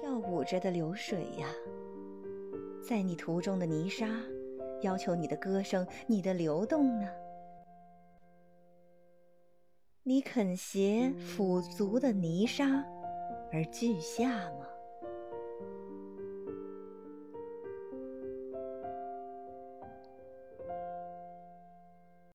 跳舞着的流水呀。在你途中的泥沙要求你的歌声你的流动呢？你肯携腐足的泥沙而俱下吗？